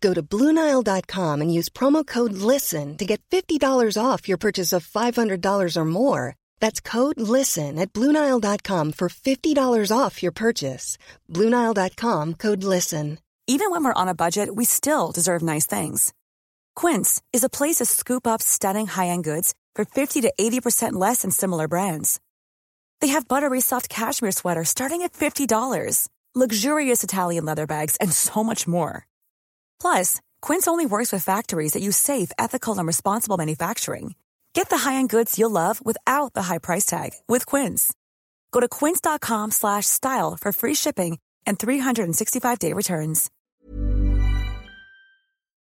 Go to Bluenile.com and use promo code LISTEN to get $50 off your purchase of $500 or more. That's code LISTEN at Bluenile.com for $50 off your purchase. Bluenile.com code LISTEN. Even when we're on a budget, we still deserve nice things. Quince is a place to scoop up stunning high end goods for 50 to 80% less than similar brands. They have buttery soft cashmere sweaters starting at $50, luxurious Italian leather bags, and so much more. Plus, Quince only works with factories that use safe, ethical, and responsible manufacturing. Get the high-end goods you'll love without the high price tag with Quince. Go to quince.com/style for free shipping and 365-day returns.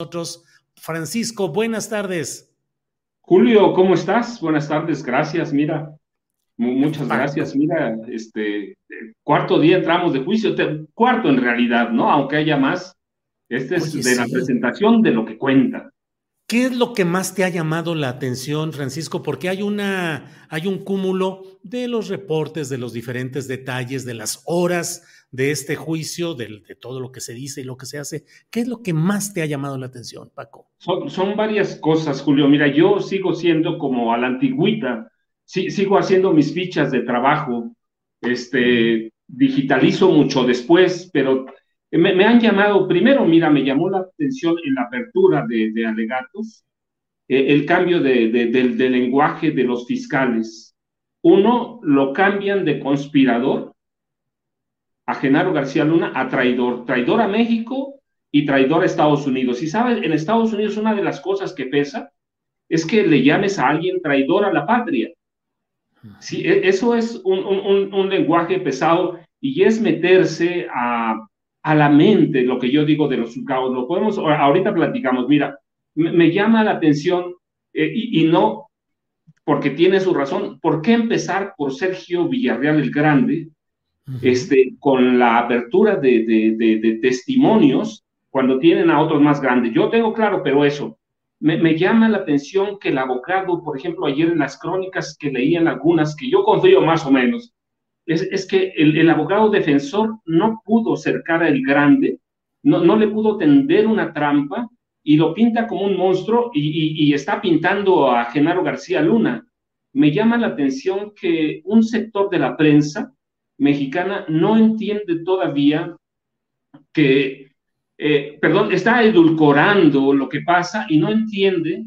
Nosotros, Francisco, buenas tardes. Julio, ¿cómo estás? Buenas tardes, gracias. Mira, muchas gracias. Mira, este cuarto día entramos de juicio, cuarto en realidad, ¿no? Aunque haya más. Este es de la presentación de lo que cuenta. ¿Qué es lo que más te ha llamado la atención, Francisco? Porque hay una, hay un cúmulo de los reportes, de los diferentes detalles, de las horas de este juicio, de, todo lo que se dice y lo que se hace. ¿Qué es lo que más te ha llamado la atención, Paco? Son, son varias cosas, Julio. Mira, yo sigo siendo como a la antigüita, sí, sigo haciendo mis fichas de trabajo, este, digitalizo mucho después, pero me, han llamado, primero, mira, me llamó la atención en la apertura de, alegatos eh, el cambio de, del lenguaje de los fiscales. Uno, lo cambian de conspirador a Genaro García Luna a traidor, traidor a México y traidor a Estados Unidos. Y sabes, en Estados Unidos una de las cosas que pesa es que le llames a alguien traidor a la patria. Sí, e, eso es un, un, un lenguaje pesado y es meterse a, a la mente lo que yo digo de los juzgados. Lo podemos, ahorita platicamos, mira, me, llama la atención eh, y, no porque tiene su razón. ¿Por qué empezar por Sergio Villarreal el Grande, este, con la apertura de, de, testimonios cuando tienen a otros más grandes? Yo tengo claro, pero eso, me, me, llama la atención que el abogado, por ejemplo, ayer en las crónicas que leían algunas, que yo confío más o menos, es, que el, abogado defensor no pudo cercar al grande, no, no le pudo tender una trampa y lo pinta como un monstruo y, está pintando a Genaro García Luna. Me llama la atención que un sector de la prensa mexicana no entiende todavía que, eh, perdón, está edulcorando lo que pasa y no entiende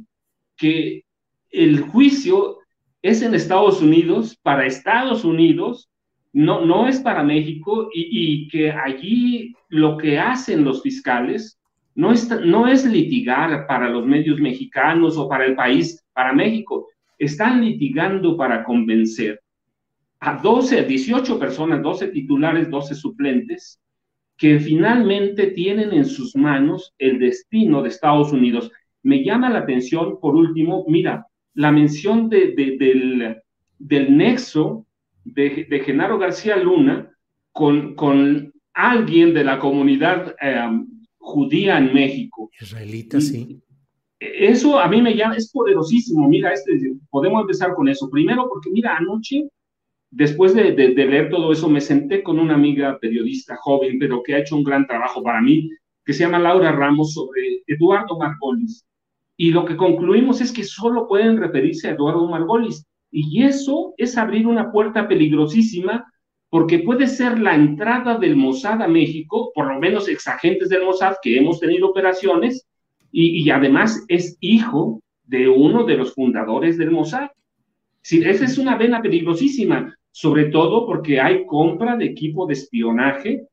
que el juicio es en Estados Unidos, para Estados Unidos, no, no es para México y, que allí lo que hacen los fiscales no es, no es litigar para los medios mexicanos o para el país, para México. Están litigando para convencer a 12, a 18 personas, 12 titulares, 12 suplentes, que finalmente tienen en sus manos el destino de Estados Unidos. Me llama la atención, por último, mira, la mención de, del, del nexo de, Genaro García Luna con, con alguien de la comunidad eh, judía en México. Israelita, sí. Eso a mí me llama, es poderosísimo. Mira, este, podemos empezar con eso. Primero, porque mira, anoche, después de, de, leer todo eso, me senté con una amiga periodista joven, pero que ha hecho un gran trabajo para mí, que se llama Laura Ramos, sobre Eduardo Margolis. Y lo que concluimos es que solo pueden referirse a Eduardo Margolis. Y eso es abrir una puerta peligrosísima porque puede ser la entrada del Mossad a México, por lo menos exagentes del Mossad que hemos tenido operaciones, y, además es hijo de uno de los fundadores del Mossad. Sí, esa es una vena peligrosísima, sobre todo porque hay compra de equipo de espionaje,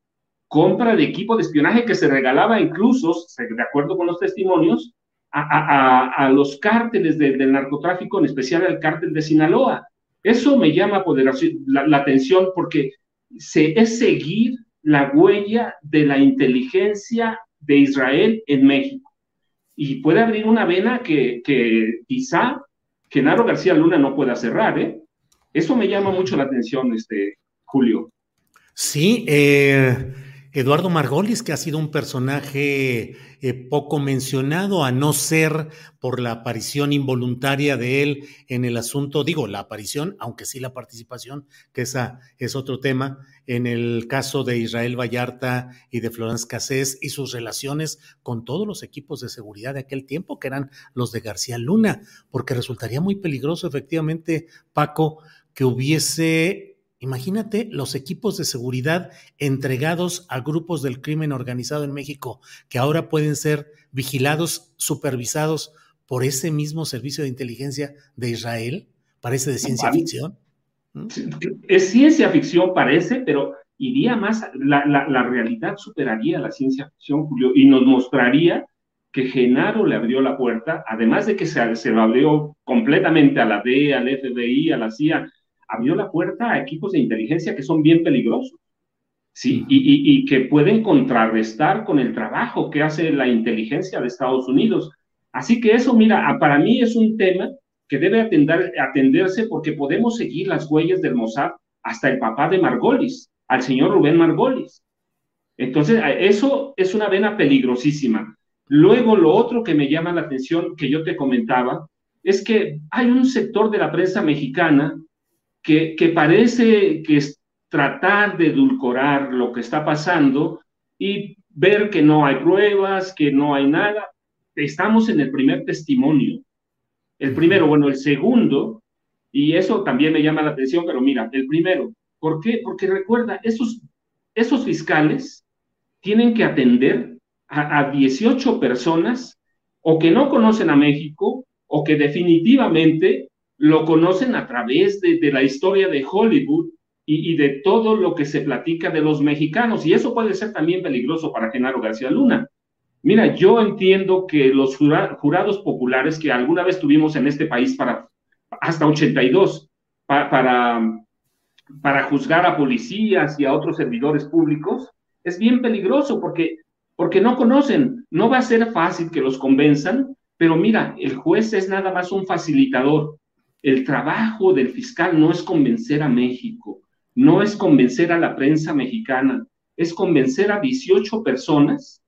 compra de equipo de espionaje que se regalaba incluso, de acuerdo con los testimonios, a, los cárteles del narcotráfico, en especial al cártel de Sinaloa. Eso me llama la, la atención porque se, es seguir la huella de la inteligencia de Israel en México. y puede abrir una vena que, que quizá Genaro García Luna no pueda cerrar, ¿eh? Eso me llama mucho la atención, este, Julio. Sí, eh, Eduardo Margolis, que ha sido un personaje eh, poco mencionado, a no ser por la aparición involuntaria de él en el asunto, digo, la aparición, aunque sí la participación, que esa es otro tema, en el caso de Israel Vallarta y de Florence Cassés y sus relaciones con todos los equipos de seguridad de aquel tiempo, que eran los de García Luna, porque resultaría muy peligroso, efectivamente, Paco, que hubiese Imagínate los equipos de seguridad entregados a grupos del crimen organizado en México, que ahora pueden ser vigilados, supervisados por ese mismo servicio de inteligencia de Israel. Parece de ciencia ficción. ¿Mm? Es ciencia ficción, parece, pero iría más, la, la, realidad superaría la ciencia ficción, Julio, y nos mostraría que Genaro le abrió la puerta, además de que se, se lo abrió completamente a la DEA, al FBI, a la CIA, abrió la puerta a equipos de inteligencia que son bien peligrosos, ¿sí? Y, que pueden contrarrestar con el trabajo que hace la inteligencia de Estados Unidos. Así que eso, mira, para mí es un tema que debe atender, atenderse porque podemos seguir las huellas del Mossad hasta el papá de Margolis, al señor Rubén Margolis. Entonces, eso es una vena peligrosísima. Luego, lo otro que me llama la atención, que yo te comentaba, es que hay un sector de la prensa mexicana que, parece que es tratar de edulcorar lo que está pasando y ver que no hay pruebas, que no hay nada. Estamos en el primer testimonio. El primero, bueno, el segundo, y eso también me llama la atención, pero mira, el primero, ¿por qué? Porque recuerda, esos, esos fiscales tienen que atender a, a 18 personas o que no conocen a México o que definitivamente lo conocen a través de, la historia de Hollywood y, de todo lo que se platica de los mexicanos. Y eso puede ser también peligroso para Genaro García Luna. Mira, yo entiendo que los jurados populares que alguna vez tuvimos en este país para hasta 82 para, para juzgar a policías y a otros servidores públicos es bien peligroso porque, porque no conocen. No va a ser fácil que los convenzan, pero mira, el juez es nada más un facilitador el trabajo del fiscal no es convencer a México, no es convencer a la prensa mexicana, es convencer a 18 personas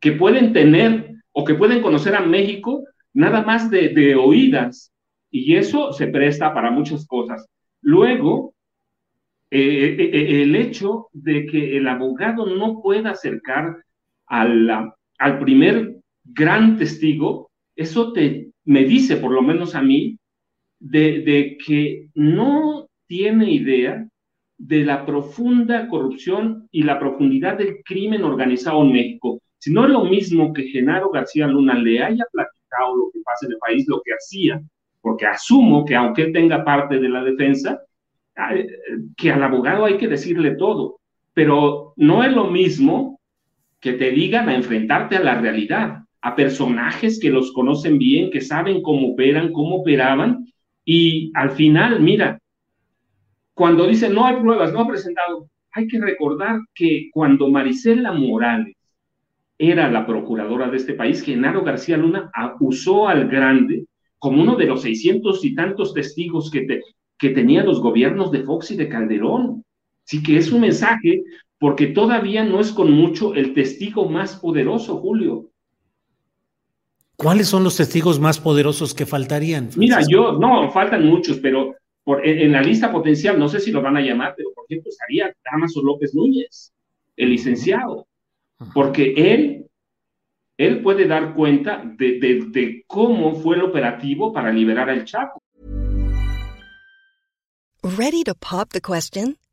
que pueden tener o que pueden conocer a México nada más de, oídas. Y eso se presta para muchas cosas. Luego, eh, eh, eh, el hecho de que el abogado no pueda acercar al primer gran testigo, eso te, me dice, por lo menos a mí, de, que no tiene idea de la profunda corrupción y la profundidad del crimen organizado en México. Si no es lo mismo que Genaro García Luna le haya platicado lo que pasa en el país, lo que hacía, porque asumo que aunque tenga parte de la defensa, que al abogado hay que decirle todo, pero no es lo mismo que te digan a enfrentarte a la realidad, a personajes que los conocen bien, que saben cómo operan, cómo operaban, y al final, mira, cuando dicen no hay pruebas, no ha presentado, hay que recordar que cuando Marisela Morales era la procuradora de este país, Genaro García Luna usó al grande como uno de los seiscientos y tantos testigos que, que tenían los gobiernos de Fox y de Calderón. Sí que es un mensaje porque todavía no es con mucho el testigo más poderoso, Julio. ¿Cuáles son los testigos más poderosos que faltarían? Mira, yo, no, faltan muchos, pero por, en, la lista potencial, no sé si lo van a llamar, pero por ejemplo estaría Damaso López Núñez, el licenciado, porque él, él puede dar cuenta de, de, de cómo fue el operativo para liberar al Chapo. Ready to pop the question?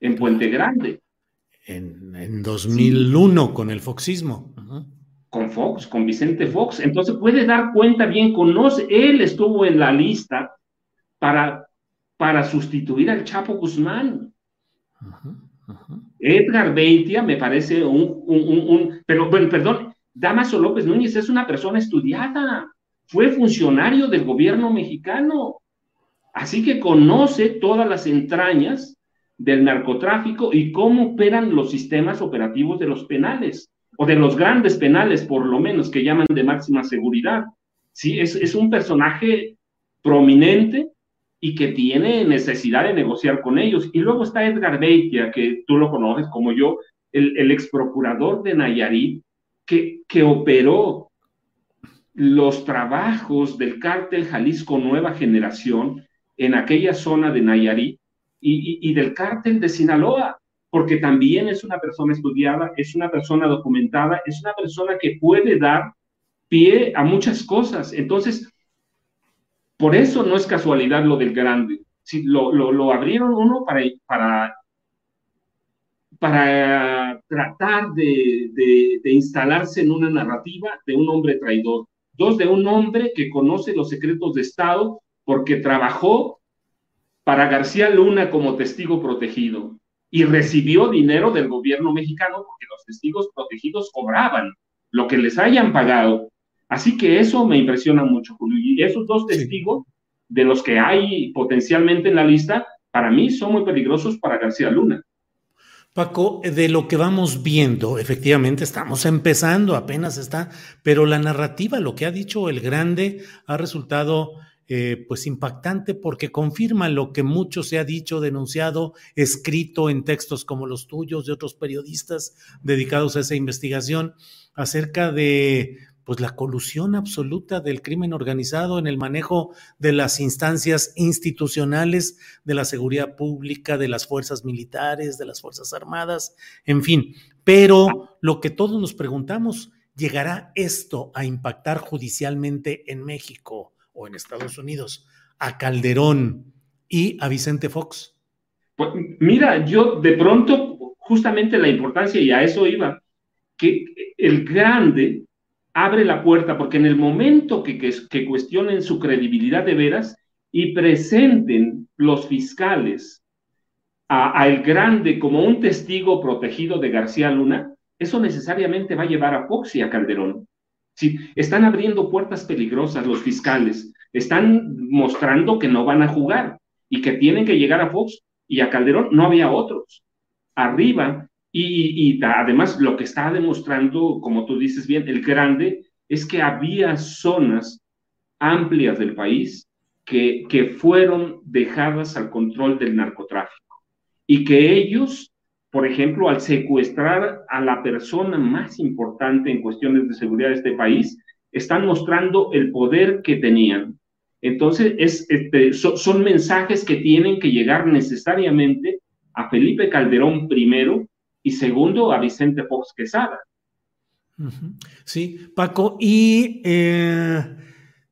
En Puente Grande. En, en 2001 sí. con el foxismo. Uh -huh. Con Fox, con Vicente Fox. Entonces puede dar cuenta bien, conoce, él estuvo en la lista para, para sustituir al Chapo Guzmán. Uh -huh. Uh -huh. Edgar Beitia me parece un, un, un, un, pero bueno, perdón, Damaso López Núñez es una persona estudiada, fue funcionario del gobierno mexicano, así que conoce todas las entrañas del narcotráfico y cómo operan los sistemas operativos de los penales, o de los grandes penales, por lo menos, que llaman de máxima seguridad. Sí, es, es un personaje prominente y que tiene necesidad de negociar con ellos. Y luego está Edgar Beitia, que tú lo conoces como yo, el, el ex procurador de Nayarit, que, que operó los trabajos del cártel Jalisco Nueva Generación en aquella zona de Nayarit y, del cártel de Sinaloa, porque también es una persona estudiada, es una persona documentada, es una persona que puede dar pie a muchas cosas. Entonces, por eso no es casualidad lo del grande. Si lo, lo, abrieron uno para, para, para tratar de, de, instalarse en una narrativa de un hombre traidor. Dos, de un hombre que conoce los secretos de Estado porque trabajó para García Luna como testigo protegido y recibió dinero del gobierno mexicano porque los testigos protegidos cobraban lo que les hayan pagado Así que eso me impresiona mucho, Julio. Y esos dos testigos, sí. de los que hay potencialmente en la lista, para mí son muy peligrosos para García Luna. Paco, de lo que vamos viendo, efectivamente estamos empezando, apenas está, pero la narrativa, lo que ha dicho el grande, ha resultado eh, pues impactante porque confirma lo que mucho se ha dicho, denunciado, escrito en textos como los tuyos de otros periodistas dedicados a esa investigación acerca de pues la colusión absoluta del crimen organizado en el manejo de las instancias institucionales, de la seguridad pública, de las fuerzas militares, de las fuerzas armadas, en fin. Pero lo que todos nos preguntamos, ¿llegará esto a impactar judicialmente en México o en Estados Unidos a Calderón y a Vicente Fox? Pues mira, yo de pronto, justamente la importancia, y a eso iba, que el grande abre la puerta, porque en el momento que, que, cuestionen su credibilidad de veras y presenten los fiscales a, a, el grande como un testigo protegido de García Luna, eso necesariamente va a llevar a Fox y a Calderón. Sí, están abriendo puertas peligrosas los fiscales, están mostrando que no van a jugar y que tienen que llegar a Fox y a Calderón, no había otros. Arriba y, además lo que está demostrando, como tú dices bien, el grande, es que había zonas amplias del país que, que fueron dejadas al control del narcotráfico y que ellos, por ejemplo, al secuestrar a la persona más importante en cuestiones de seguridad de este país, están mostrando el poder que tenían. Entonces, es, este, so, son mensajes que tienen que llegar necesariamente a Felipe Calderón primero y segundo a Vicente Fox Quesada. Sí, Paco, y eh,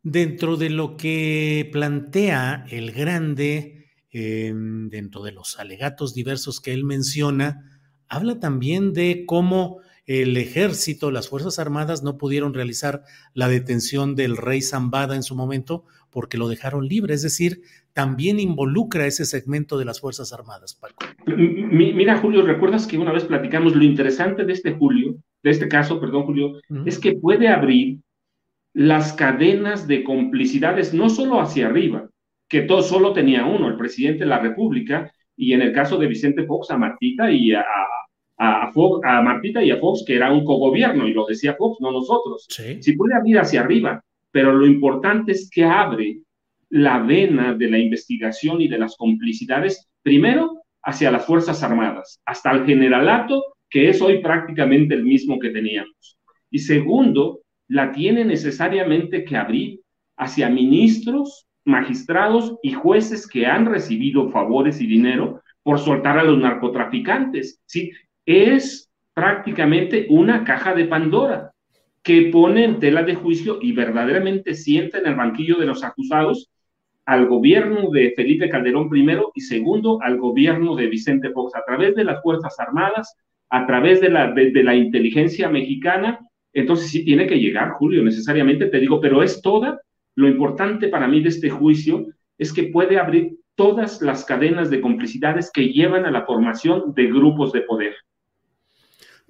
dentro de lo que plantea el grande, eh, dentro de los alegatos diversos que él menciona, habla también de cómo el ejército, las Fuerzas Armadas no pudieron realizar la detención del rey Zambada en su momento porque lo dejaron libre, es decir, también involucra ese segmento de las Fuerzas Armadas, Paco. Mira, Julio, ¿recuerdas que una vez platicamos lo interesante de este Julio, de este caso, perdón, Julio, uh -huh. es que puede abrir las cadenas de complicidades, no solo hacia arriba, que todo solo tenía uno, el presidente de la República, y en el caso de Vicente Fox, a Martita y a, a, Fox, a Martita y a Fox, que era un cogobierno, y lo decía Fox, no nosotros. Sí. Si puede abrir hacia arriba, pero lo importante es que abre la vena de la investigación y de las complicidades, primero hacia las Fuerzas Armadas, hasta el generalato que es hoy prácticamente el mismo que teníamos. Y segundo, la tiene necesariamente que abrir hacia ministros, magistrados y jueces que han recibido favores y dinero por soltar a los narcotraficantes. ¿sí? Es prácticamente una caja de Pandora que pone en tela de juicio y verdaderamente sienta en el banquillo de los acusados al gobierno de Felipe Calderón primero y segundo al gobierno de Vicente Fox a través de las Fuerzas Armadas, a través de la, de, la inteligencia mexicana. Entonces sí tiene que llegar, Julio, necesariamente te digo, pero es toda. Lo importante para mí de este juicio es que puede abrir todas las cadenas de complicidades que llevan a la formación de grupos de poder.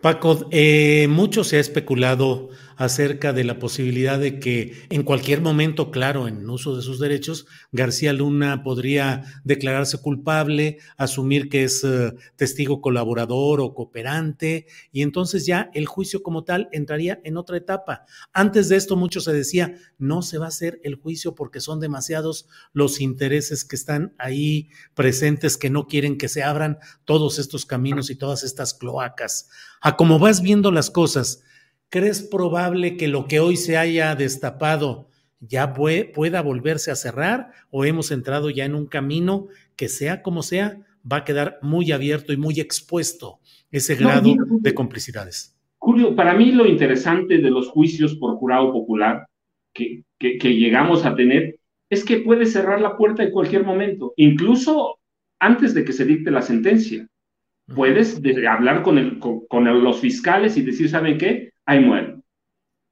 Paco, eh, mucho se ha especulado acerca de la posibilidad de que en cualquier momento, claro, en uso de sus derechos, García Luna podría declararse culpable, asumir que es eh, testigo colaborador o cooperante, y entonces ya el juicio como tal entraría en otra etapa. Antes de esto, mucho se decía, no se va a hacer el juicio porque son demasiados los intereses que están ahí presentes que no quieren que se abran todos estos caminos y todas estas cloacas. A como vas viendo las cosas, ¿crees probable que lo que hoy se haya destapado ya pueda volverse a cerrar o hemos entrado ya en un camino que sea como sea, va a quedar muy abierto y muy expuesto ese grado de complicidades? Julio, para mí lo interesante de los juicios por jurado popular que, que, que llegamos a tener es que puede cerrar la puerta en cualquier momento, incluso antes de que se dicte la sentencia. Puedes hablar con, el, con, los fiscales y decir, ¿saben qué? Ahí muero.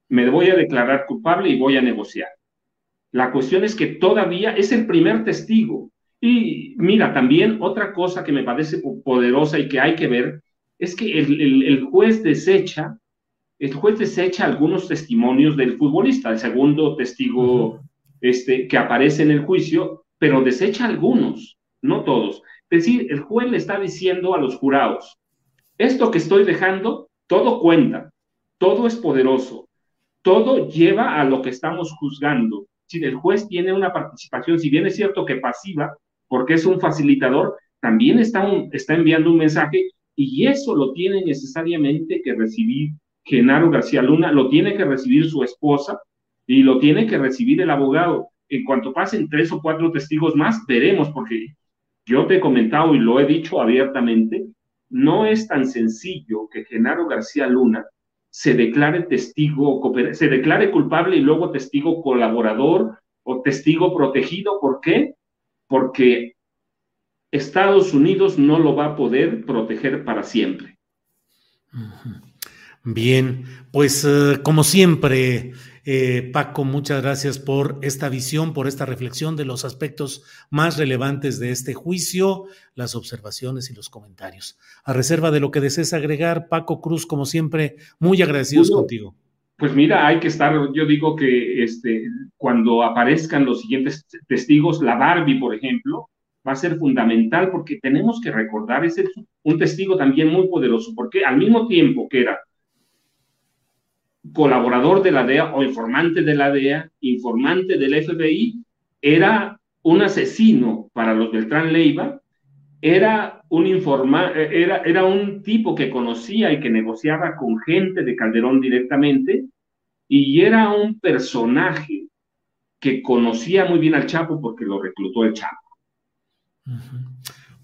Me voy a declarar culpable y voy a negociar. La cuestión es que todavía es el primer testigo. Y mira, también otra cosa que me parece poderosa y que hay que ver es que el, el, juez desecha, el juez desecha algunos testimonios del futbolista, el segundo testigo este, que aparece en el juicio, pero desecha algunos, no todos. Es decir, el juez le está diciendo a los jurados, esto que estoy dejando, todo cuenta, todo es poderoso, todo lleva a lo que estamos juzgando. Si el juez tiene una participación, si bien es cierto que pasiva, porque es un facilitador, también está, está enviando un mensaje y eso lo tiene necesariamente que recibir Genaro García Luna, lo tiene que recibir su esposa y lo tiene que recibir el abogado. En cuanto pasen tres o cuatro testigos más, veremos, porque yo te he comentado y lo he dicho abiertamente, no es tan sencillo que Genaro García Luna se declare testigo, se declare culpable y luego testigo colaborador o testigo protegido. ¿Por qué? Porque Estados Unidos no lo va a poder proteger para siempre. Bien, pues eh, como siempre, eh, Paco, muchas gracias por esta visión, por esta reflexión de los aspectos más relevantes de este juicio, las observaciones y los comentarios. A reserva de lo que desees agregar, Paco Cruz, como siempre, muy agradecidos contigo. Pues mira, hay que estar, yo digo que este, cuando aparezcan los siguientes testigos, la Barbie, por ejemplo, va a ser fundamental porque tenemos que recordar, es un testigo también muy poderoso, porque al mismo tiempo que era colaborador de la DEA o informante de la DEA, informante del FBI, era un asesino para los Beltrán Leiva, era un, informa era, era un tipo que conocía y que negociaba con gente de Calderón directamente, y era un personaje que conocía muy bien al Chapo porque lo reclutó el Chapo.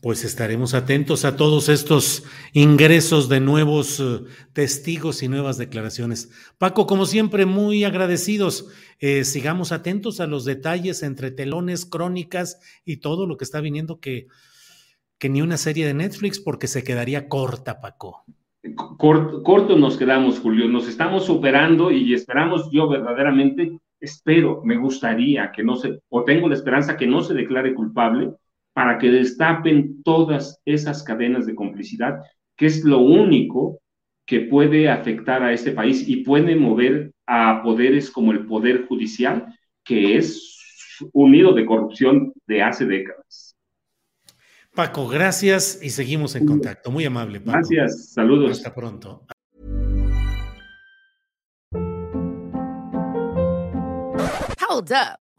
Pues estaremos atentos a todos estos ingresos de nuevos eh, testigos y nuevas declaraciones. Paco, como siempre, muy agradecidos. Eh, sigamos atentos a los detalles entre telones, crónicas y todo lo que está viniendo que, que ni una serie de Netflix porque se quedaría corta, Paco. Corto, corto nos quedamos, Julio. Nos estamos superando y esperamos, yo verdaderamente espero, me gustaría que no se, o tengo la esperanza que no se declare culpable para que destapen todas esas cadenas de complicidad, que es lo único que puede afectar a este país y puede mover a poderes como el Poder Judicial, que es un nido de corrupción de hace décadas. Paco, gracias y seguimos en contacto. Muy amable, Paco. Gracias, saludos. Hasta pronto. Hold up.